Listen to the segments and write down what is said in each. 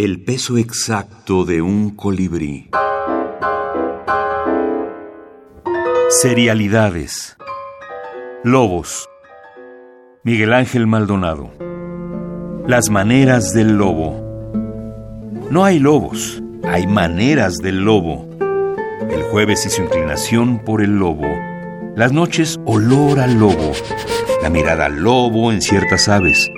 El peso exacto de un colibrí. Serialidades. Lobos. Miguel Ángel Maldonado. Las maneras del lobo. No hay lobos, hay maneras del lobo. El jueves y su inclinación por el lobo. Las noches olor al lobo. La mirada al lobo en ciertas aves.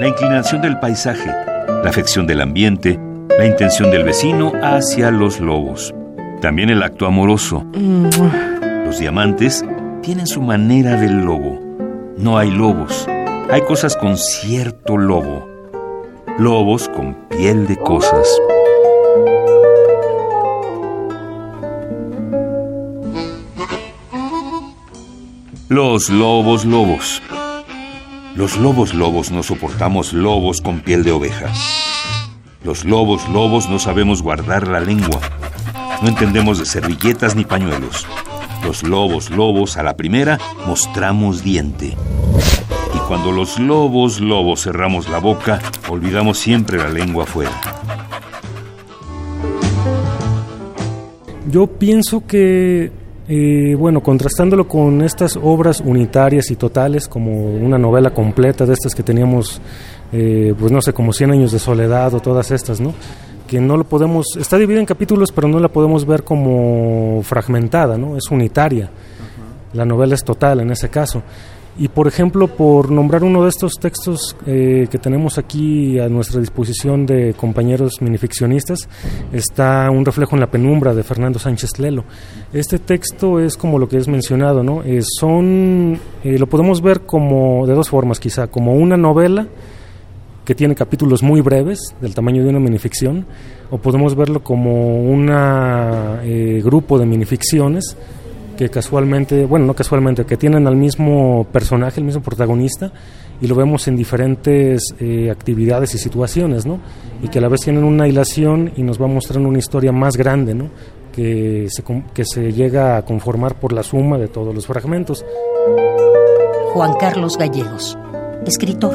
La inclinación del paisaje la afección del ambiente, la intención del vecino hacia los lobos. También el acto amoroso. Los diamantes tienen su manera del lobo. No hay lobos, hay cosas con cierto lobo. Lobos con piel de cosas. Los lobos lobos. Los lobos lobos no soportamos lobos con piel de oveja. Los lobos lobos no sabemos guardar la lengua. No entendemos de servilletas ni pañuelos. Los lobos lobos a la primera mostramos diente. Y cuando los lobos lobos cerramos la boca, olvidamos siempre la lengua afuera. Yo pienso que eh, bueno, contrastándolo con estas obras unitarias y totales, como una novela completa de estas que teníamos, eh, pues no sé, como Cien años de soledad o todas estas, ¿no? Que no lo podemos, está dividida en capítulos, pero no la podemos ver como fragmentada, ¿no? Es unitaria. La novela es total en ese caso. Y por ejemplo, por nombrar uno de estos textos eh, que tenemos aquí a nuestra disposición de compañeros minificcionistas, está Un reflejo en la penumbra de Fernando Sánchez Lelo. Este texto es como lo que es mencionado, ¿no? Eh, son, eh, lo podemos ver como de dos formas quizá, como una novela que tiene capítulos muy breves, del tamaño de una minificción, o podemos verlo como un grupo de minificciones que casualmente, bueno, no casualmente, que tienen al mismo personaje, el mismo protagonista, y lo vemos en diferentes eh, actividades y situaciones, ¿no? Y que a la vez tienen una hilación y nos va mostrando una historia más grande, ¿no? Que se, que se llega a conformar por la suma de todos los fragmentos. Juan Carlos Gallegos, escritor.